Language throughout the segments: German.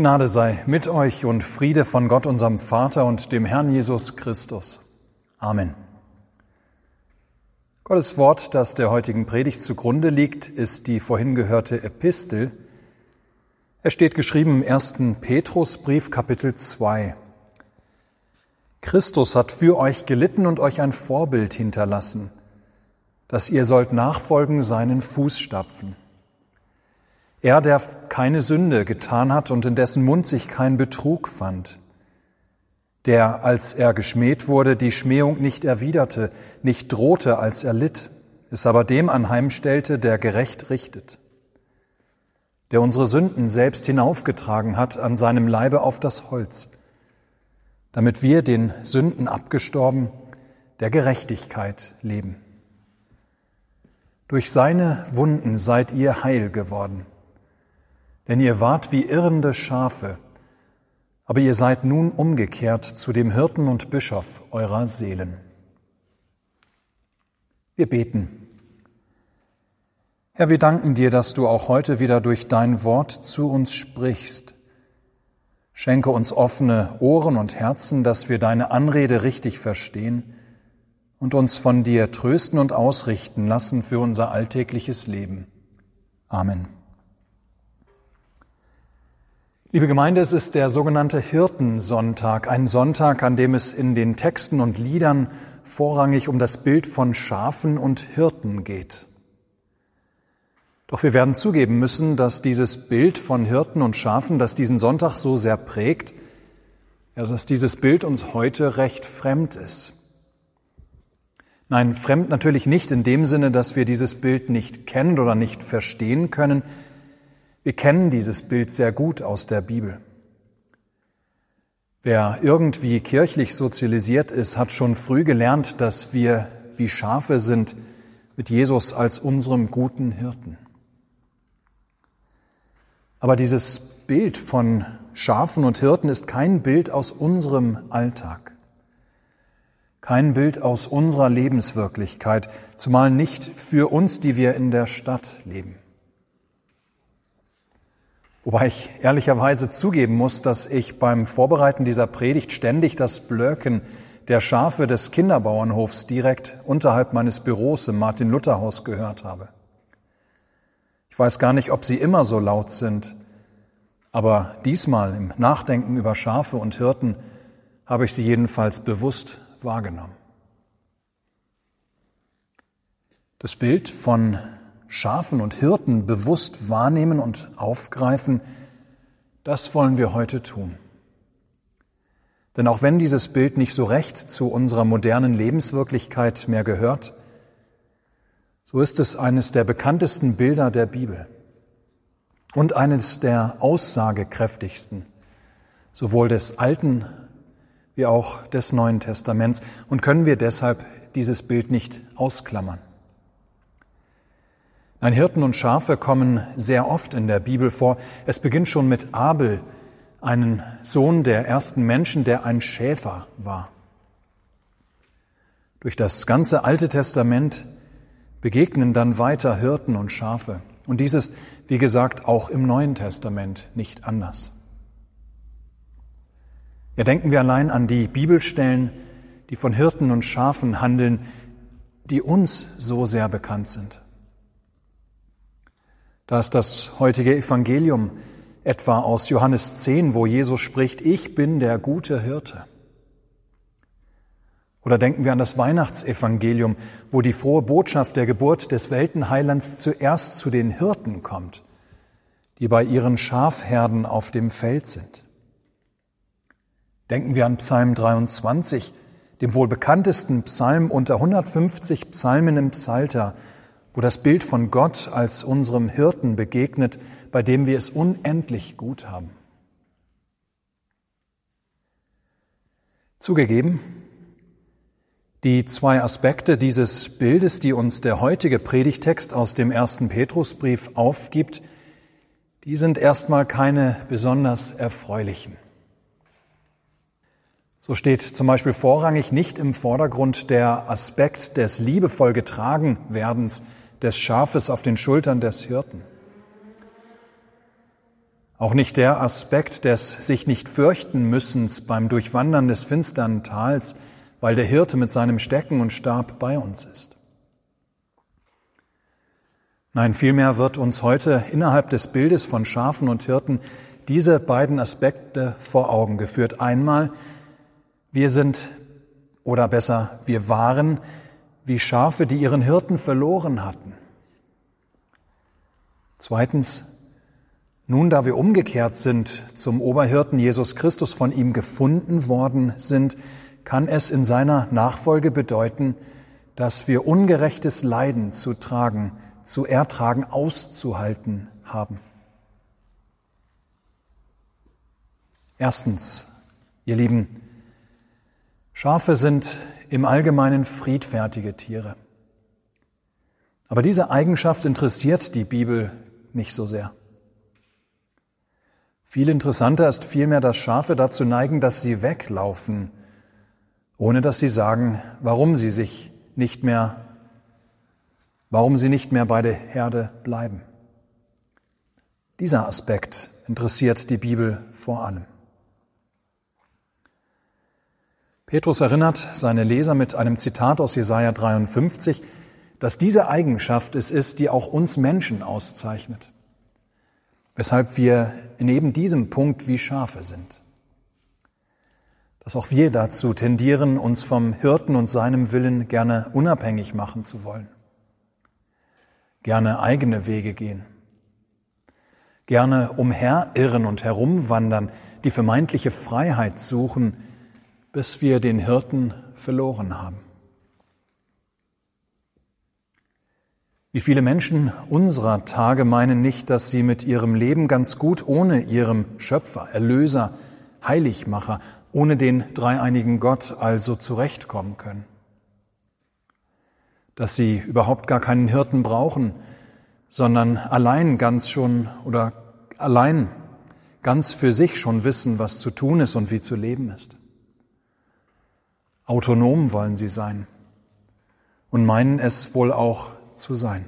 Gnade sei mit euch und Friede von Gott, unserem Vater und dem Herrn Jesus Christus. Amen. Gottes Wort, das der heutigen Predigt zugrunde liegt, ist die vorhin gehörte Epistel. Er steht geschrieben im ersten Petrusbrief Kapitel 2. Christus hat für euch gelitten und euch ein Vorbild hinterlassen, dass ihr sollt nachfolgen seinen Fußstapfen. Er, der keine Sünde getan hat und in dessen Mund sich kein Betrug fand, der, als er geschmäht wurde, die Schmähung nicht erwiderte, nicht drohte, als er litt, es aber dem anheimstellte, der gerecht richtet, der unsere Sünden selbst hinaufgetragen hat an seinem Leibe auf das Holz, damit wir den Sünden abgestorben, der Gerechtigkeit leben. Durch seine Wunden seid ihr heil geworden denn ihr wart wie irrende Schafe, aber ihr seid nun umgekehrt zu dem Hirten und Bischof eurer Seelen. Wir beten. Herr, wir danken dir, dass du auch heute wieder durch dein Wort zu uns sprichst. Schenke uns offene Ohren und Herzen, dass wir deine Anrede richtig verstehen und uns von dir trösten und ausrichten lassen für unser alltägliches Leben. Amen. Liebe Gemeinde, es ist der sogenannte Hirtensonntag, ein Sonntag, an dem es in den Texten und Liedern vorrangig um das Bild von Schafen und Hirten geht. Doch wir werden zugeben müssen, dass dieses Bild von Hirten und Schafen, das diesen Sonntag so sehr prägt, ja, dass dieses Bild uns heute recht fremd ist. Nein, fremd natürlich nicht in dem Sinne, dass wir dieses Bild nicht kennen oder nicht verstehen können, wir kennen dieses Bild sehr gut aus der Bibel. Wer irgendwie kirchlich sozialisiert ist, hat schon früh gelernt, dass wir wie Schafe sind mit Jesus als unserem guten Hirten. Aber dieses Bild von Schafen und Hirten ist kein Bild aus unserem Alltag, kein Bild aus unserer Lebenswirklichkeit, zumal nicht für uns, die wir in der Stadt leben. Wobei ich ehrlicherweise zugeben muss, dass ich beim Vorbereiten dieser Predigt ständig das Blöken der Schafe des Kinderbauernhofs direkt unterhalb meines Büros im Martin-Luther-Haus gehört habe. Ich weiß gar nicht, ob sie immer so laut sind, aber diesmal im Nachdenken über Schafe und Hirten habe ich sie jedenfalls bewusst wahrgenommen. Das Bild von Schafen und Hirten bewusst wahrnehmen und aufgreifen, das wollen wir heute tun. Denn auch wenn dieses Bild nicht so recht zu unserer modernen Lebenswirklichkeit mehr gehört, so ist es eines der bekanntesten Bilder der Bibel und eines der aussagekräftigsten, sowohl des Alten wie auch des Neuen Testaments, und können wir deshalb dieses Bild nicht ausklammern. Ein Hirten und Schafe kommen sehr oft in der Bibel vor. Es beginnt schon mit Abel, einen Sohn der ersten Menschen, der ein Schäfer war. Durch das ganze Alte Testament begegnen dann weiter Hirten und Schafe. Und dies ist, wie gesagt, auch im Neuen Testament nicht anders. Ja, denken wir allein an die Bibelstellen, die von Hirten und Schafen handeln, die uns so sehr bekannt sind. Da ist das heutige Evangelium etwa aus Johannes 10, wo Jesus spricht, ich bin der gute Hirte. Oder denken wir an das Weihnachtsevangelium, wo die frohe Botschaft der Geburt des Weltenheilands zuerst zu den Hirten kommt, die bei ihren Schafherden auf dem Feld sind. Denken wir an Psalm 23, dem wohl bekanntesten Psalm unter 150 Psalmen im Psalter, wo das Bild von Gott als unserem Hirten begegnet, bei dem wir es unendlich gut haben. Zugegeben, die zwei Aspekte dieses Bildes, die uns der heutige Predigtext aus dem ersten Petrusbrief aufgibt, die sind erstmal keine besonders erfreulichen. So steht zum Beispiel vorrangig nicht im Vordergrund der Aspekt des liebevoll getragen werdens des Schafes auf den Schultern des Hirten. Auch nicht der Aspekt des sich nicht fürchten müssens beim Durchwandern des finstern Tals, weil der Hirte mit seinem Stecken und Stab bei uns ist. Nein, vielmehr wird uns heute innerhalb des Bildes von Schafen und Hirten diese beiden Aspekte vor Augen geführt. Einmal, wir sind, oder besser, wir waren wie Schafe, die ihren Hirten verloren hatten. Zweitens, nun da wir umgekehrt sind zum Oberhirten Jesus Christus, von ihm gefunden worden sind, kann es in seiner Nachfolge bedeuten, dass wir ungerechtes Leiden zu tragen, zu ertragen, auszuhalten haben. Erstens, ihr Lieben, Schafe sind im Allgemeinen friedfertige Tiere. Aber diese Eigenschaft interessiert die Bibel nicht so sehr. Viel interessanter ist vielmehr, dass Schafe dazu neigen, dass sie weglaufen, ohne dass sie sagen, warum sie sich nicht mehr, warum sie nicht mehr bei der Herde bleiben. Dieser Aspekt interessiert die Bibel vor allem. Petrus erinnert seine Leser mit einem Zitat aus Jesaja 53, dass diese Eigenschaft es ist, die auch uns Menschen auszeichnet, weshalb wir in eben diesem Punkt wie Schafe sind. Dass auch wir dazu tendieren, uns vom Hirten und seinem Willen gerne unabhängig machen zu wollen, gerne eigene Wege gehen, gerne umherirren und herumwandern, die vermeintliche Freiheit suchen, bis wir den Hirten verloren haben. Wie viele Menschen unserer Tage meinen nicht, dass sie mit ihrem Leben ganz gut ohne ihrem Schöpfer, Erlöser, Heiligmacher, ohne den dreieinigen Gott also zurechtkommen können. Dass sie überhaupt gar keinen Hirten brauchen, sondern allein ganz schon oder allein ganz für sich schon wissen, was zu tun ist und wie zu leben ist. Autonom wollen sie sein und meinen es wohl auch zu sein.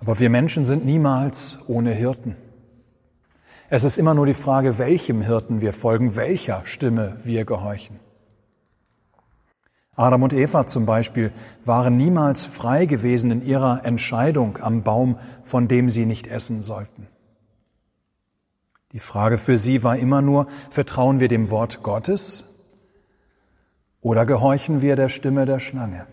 Aber wir Menschen sind niemals ohne Hirten. Es ist immer nur die Frage, welchem Hirten wir folgen, welcher Stimme wir gehorchen. Adam und Eva zum Beispiel waren niemals frei gewesen in ihrer Entscheidung am Baum, von dem sie nicht essen sollten. Die Frage für sie war immer nur, vertrauen wir dem Wort Gottes oder gehorchen wir der Stimme der Schlange?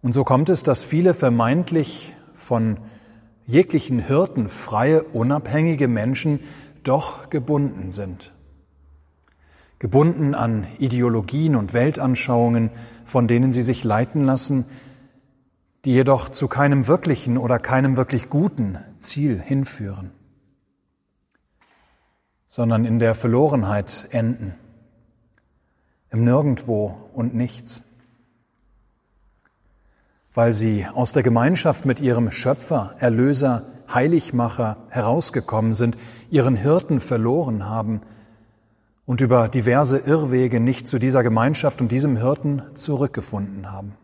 Und so kommt es, dass viele vermeintlich von jeglichen Hirten freie, unabhängige Menschen doch gebunden sind. Gebunden an Ideologien und Weltanschauungen, von denen sie sich leiten lassen, die jedoch zu keinem wirklichen oder keinem wirklich guten Ziel hinführen, sondern in der Verlorenheit enden, im Nirgendwo und nichts, weil sie aus der Gemeinschaft mit ihrem Schöpfer, Erlöser, Heiligmacher herausgekommen sind, ihren Hirten verloren haben und über diverse Irrwege nicht zu dieser Gemeinschaft und diesem Hirten zurückgefunden haben.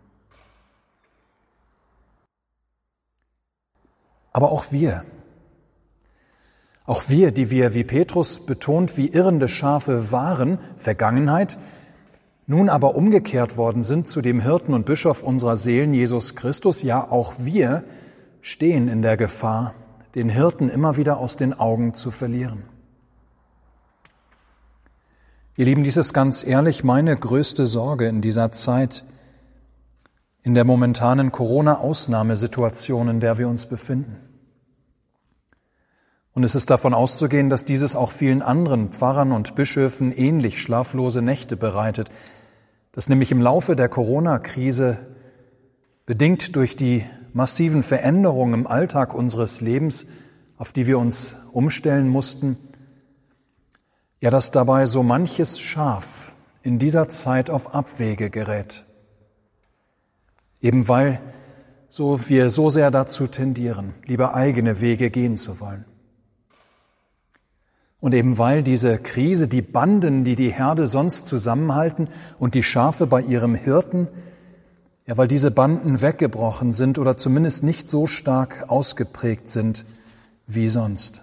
Aber auch wir, auch wir, die wir, wie Petrus betont, wie irrende Schafe waren, Vergangenheit, nun aber umgekehrt worden sind zu dem Hirten und Bischof unserer Seelen, Jesus Christus, ja auch wir stehen in der Gefahr, den Hirten immer wieder aus den Augen zu verlieren. Ihr Lieben, dies ist ganz ehrlich meine größte Sorge in dieser Zeit, in der momentanen Corona-Ausnahmesituation, in der wir uns befinden. Und es ist davon auszugehen, dass dieses auch vielen anderen Pfarrern und Bischöfen ähnlich schlaflose Nächte bereitet, dass nämlich im Laufe der Corona-Krise, bedingt durch die massiven Veränderungen im Alltag unseres Lebens, auf die wir uns umstellen mussten, ja, dass dabei so manches Schaf in dieser Zeit auf Abwege gerät. Eben weil so wir so sehr dazu tendieren, lieber eigene Wege gehen zu wollen. Und eben weil diese Krise die Banden, die die Herde sonst zusammenhalten und die Schafe bei ihrem Hirten, Ja, weil diese Banden weggebrochen sind oder zumindest nicht so stark ausgeprägt sind wie sonst.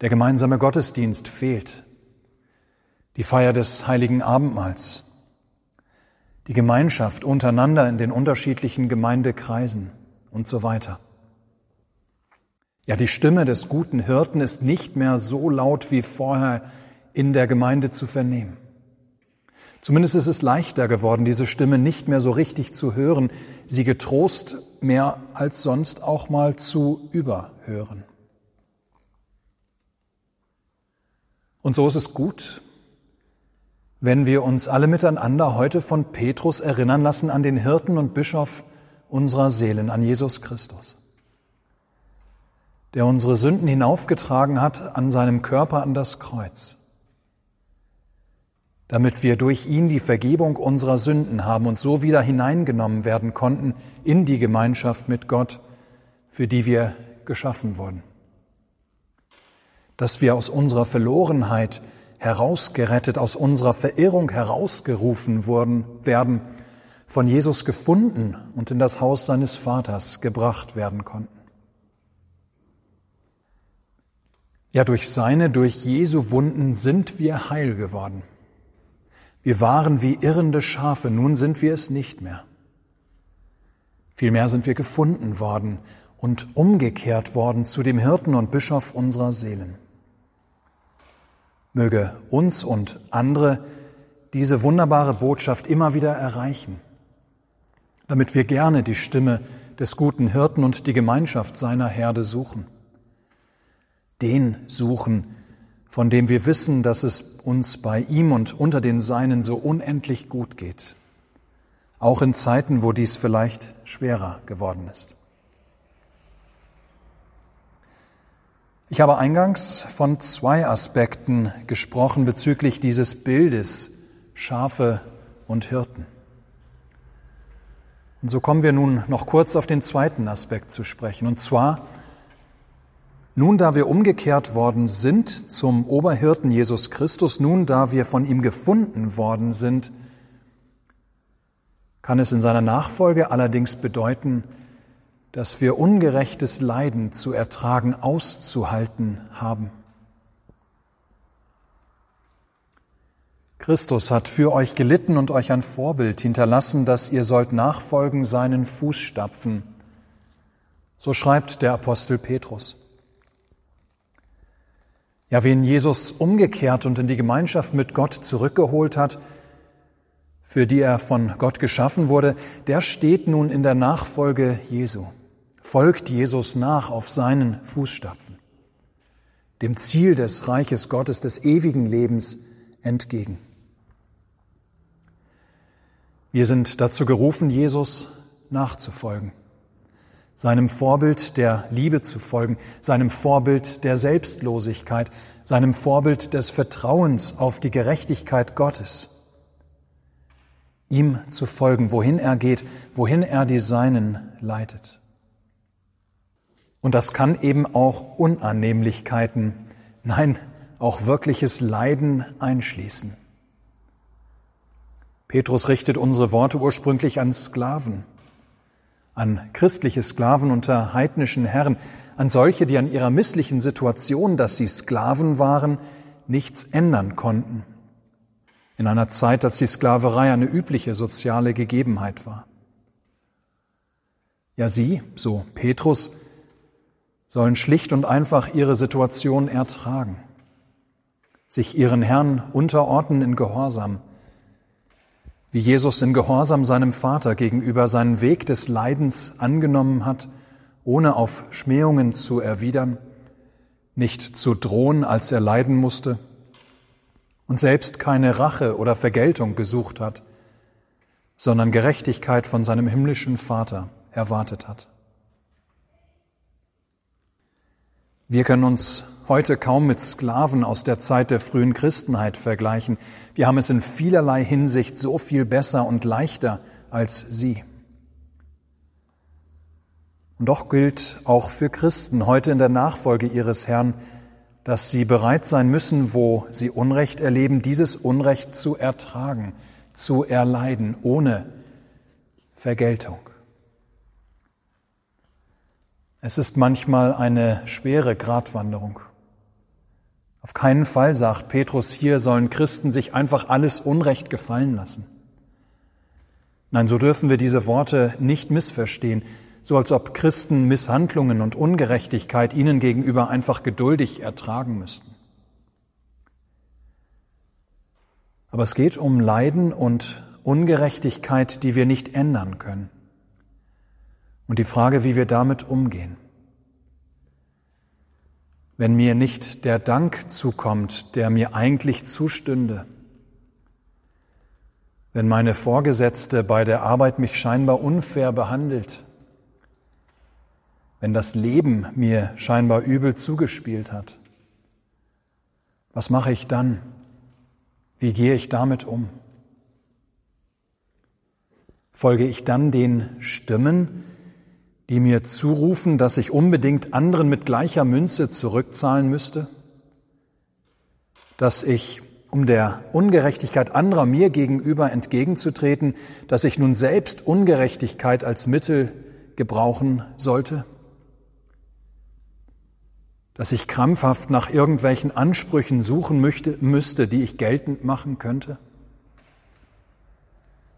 Der gemeinsame Gottesdienst fehlt. Die Feier des heiligen Abendmahls. Die Gemeinschaft untereinander in den unterschiedlichen Gemeindekreisen und so weiter. Ja, die Stimme des guten Hirten ist nicht mehr so laut wie vorher in der Gemeinde zu vernehmen. Zumindest ist es leichter geworden, diese Stimme nicht mehr so richtig zu hören, sie getrost mehr als sonst auch mal zu überhören. Und so ist es gut, wenn wir uns alle miteinander heute von Petrus erinnern lassen an den Hirten und Bischof unserer Seelen, an Jesus Christus der unsere Sünden hinaufgetragen hat an seinem Körper an das Kreuz, damit wir durch ihn die Vergebung unserer Sünden haben und so wieder hineingenommen werden konnten in die Gemeinschaft mit Gott, für die wir geschaffen wurden. Dass wir aus unserer Verlorenheit herausgerettet, aus unserer Verirrung herausgerufen wurden, werden, von Jesus gefunden und in das Haus seines Vaters gebracht werden konnten. Ja, durch seine, durch Jesu Wunden sind wir heil geworden. Wir waren wie irrende Schafe, nun sind wir es nicht mehr. Vielmehr sind wir gefunden worden und umgekehrt worden zu dem Hirten und Bischof unserer Seelen. Möge uns und andere diese wunderbare Botschaft immer wieder erreichen, damit wir gerne die Stimme des guten Hirten und die Gemeinschaft seiner Herde suchen den suchen, von dem wir wissen, dass es uns bei ihm und unter den Seinen so unendlich gut geht, auch in Zeiten, wo dies vielleicht schwerer geworden ist. Ich habe eingangs von zwei Aspekten gesprochen bezüglich dieses Bildes Schafe und Hirten. Und so kommen wir nun noch kurz auf den zweiten Aspekt zu sprechen, und zwar nun, da wir umgekehrt worden sind zum Oberhirten Jesus Christus, nun, da wir von ihm gefunden worden sind, kann es in seiner Nachfolge allerdings bedeuten, dass wir ungerechtes Leiden zu ertragen, auszuhalten haben. Christus hat für euch gelitten und euch ein Vorbild hinterlassen, dass ihr sollt nachfolgen seinen Fußstapfen. So schreibt der Apostel Petrus. Ja, wen Jesus umgekehrt und in die Gemeinschaft mit Gott zurückgeholt hat, für die er von Gott geschaffen wurde, der steht nun in der Nachfolge Jesu, folgt Jesus nach auf seinen Fußstapfen, dem Ziel des Reiches Gottes, des ewigen Lebens entgegen. Wir sind dazu gerufen, Jesus nachzufolgen seinem Vorbild der Liebe zu folgen, seinem Vorbild der Selbstlosigkeit, seinem Vorbild des Vertrauens auf die Gerechtigkeit Gottes. Ihm zu folgen, wohin er geht, wohin er die Seinen leitet. Und das kann eben auch Unannehmlichkeiten, nein, auch wirkliches Leiden einschließen. Petrus richtet unsere Worte ursprünglich an Sklaven an christliche Sklaven unter heidnischen Herren, an solche, die an ihrer misslichen Situation, dass sie Sklaven waren, nichts ändern konnten. In einer Zeit, als die Sklaverei eine übliche soziale Gegebenheit war. Ja, sie, so Petrus, sollen schlicht und einfach ihre Situation ertragen, sich ihren Herrn unterordnen in Gehorsam, wie Jesus in Gehorsam seinem Vater gegenüber seinen Weg des Leidens angenommen hat, ohne auf Schmähungen zu erwidern, nicht zu drohen, als er leiden musste, und selbst keine Rache oder Vergeltung gesucht hat, sondern Gerechtigkeit von seinem himmlischen Vater erwartet hat. Wir können uns heute kaum mit Sklaven aus der Zeit der frühen Christenheit vergleichen. Wir haben es in vielerlei Hinsicht so viel besser und leichter als sie. Und doch gilt auch für Christen heute in der Nachfolge ihres Herrn, dass sie bereit sein müssen, wo sie Unrecht erleben, dieses Unrecht zu ertragen, zu erleiden, ohne Vergeltung. Es ist manchmal eine schwere Gratwanderung. Auf keinen Fall, sagt Petrus hier, sollen Christen sich einfach alles Unrecht gefallen lassen. Nein, so dürfen wir diese Worte nicht missverstehen, so als ob Christen Misshandlungen und Ungerechtigkeit ihnen gegenüber einfach geduldig ertragen müssten. Aber es geht um Leiden und Ungerechtigkeit, die wir nicht ändern können. Und die Frage, wie wir damit umgehen. Wenn mir nicht der Dank zukommt, der mir eigentlich zustünde, wenn meine Vorgesetzte bei der Arbeit mich scheinbar unfair behandelt, wenn das Leben mir scheinbar übel zugespielt hat, was mache ich dann? Wie gehe ich damit um? Folge ich dann den Stimmen, die mir zurufen, dass ich unbedingt anderen mit gleicher Münze zurückzahlen müsste? Dass ich, um der Ungerechtigkeit anderer mir gegenüber entgegenzutreten, dass ich nun selbst Ungerechtigkeit als Mittel gebrauchen sollte? Dass ich krampfhaft nach irgendwelchen Ansprüchen suchen möchte, müsste, die ich geltend machen könnte?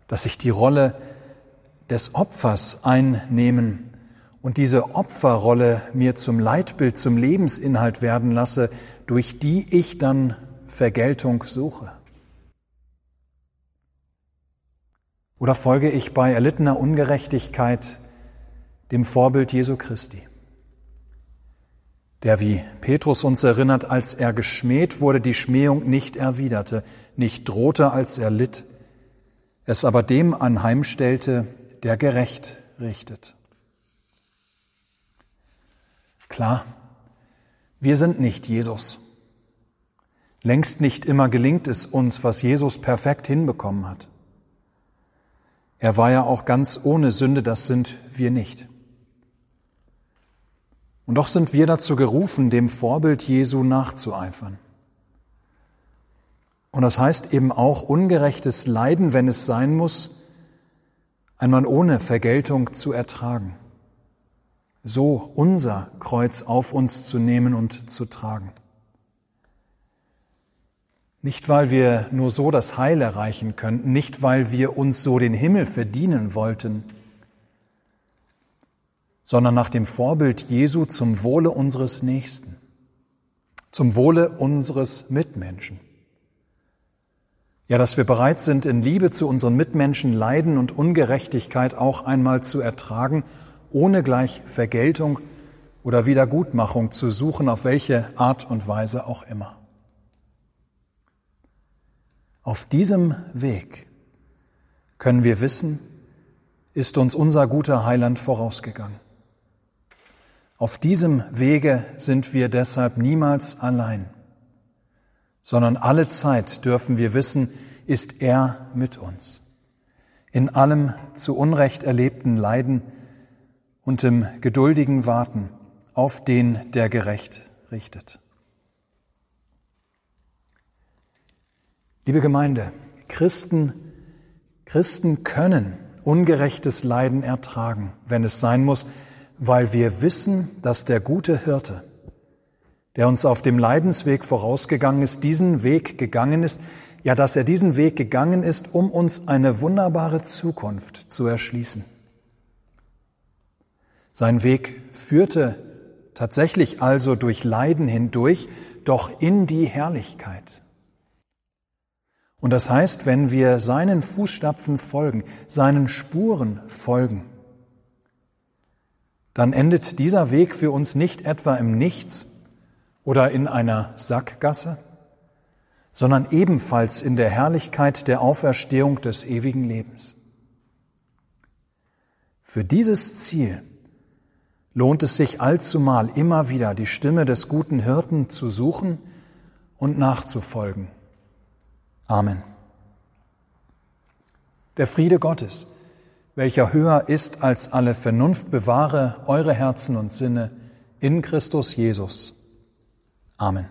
Dass ich die Rolle des Opfers einnehmen und diese Opferrolle mir zum Leitbild, zum Lebensinhalt werden lasse, durch die ich dann Vergeltung suche? Oder folge ich bei erlittener Ungerechtigkeit dem Vorbild Jesu Christi, der, wie Petrus uns erinnert, als er geschmäht wurde, die Schmähung nicht erwiderte, nicht drohte, als er litt, es aber dem anheimstellte, der gerecht richtet. Klar, wir sind nicht Jesus. Längst nicht immer gelingt es uns, was Jesus perfekt hinbekommen hat. Er war ja auch ganz ohne Sünde, das sind wir nicht. Und doch sind wir dazu gerufen, dem Vorbild Jesu nachzueifern. Und das heißt eben auch ungerechtes Leiden, wenn es sein muss, einmal ohne Vergeltung zu ertragen so unser Kreuz auf uns zu nehmen und zu tragen. Nicht, weil wir nur so das Heil erreichen könnten, nicht, weil wir uns so den Himmel verdienen wollten, sondern nach dem Vorbild Jesu zum Wohle unseres Nächsten, zum Wohle unseres Mitmenschen. Ja, dass wir bereit sind, in Liebe zu unseren Mitmenschen Leiden und Ungerechtigkeit auch einmal zu ertragen ohne gleich Vergeltung oder Wiedergutmachung zu suchen, auf welche Art und Weise auch immer. Auf diesem Weg können wir wissen, ist uns unser guter Heiland vorausgegangen. Auf diesem Wege sind wir deshalb niemals allein, sondern alle Zeit dürfen wir wissen, ist er mit uns. In allem zu Unrecht erlebten Leiden und im geduldigen Warten auf den, der gerecht richtet. Liebe Gemeinde, Christen, Christen können ungerechtes Leiden ertragen, wenn es sein muss, weil wir wissen, dass der gute Hirte, der uns auf dem Leidensweg vorausgegangen ist, diesen Weg gegangen ist, ja, dass er diesen Weg gegangen ist, um uns eine wunderbare Zukunft zu erschließen. Sein Weg führte tatsächlich also durch Leiden hindurch, doch in die Herrlichkeit. Und das heißt, wenn wir seinen Fußstapfen folgen, seinen Spuren folgen, dann endet dieser Weg für uns nicht etwa im Nichts oder in einer Sackgasse, sondern ebenfalls in der Herrlichkeit der Auferstehung des ewigen Lebens. Für dieses Ziel lohnt es sich allzumal immer wieder die Stimme des guten Hirten zu suchen und nachzufolgen. Amen. Der Friede Gottes, welcher höher ist als alle Vernunft, bewahre eure Herzen und Sinne in Christus Jesus. Amen.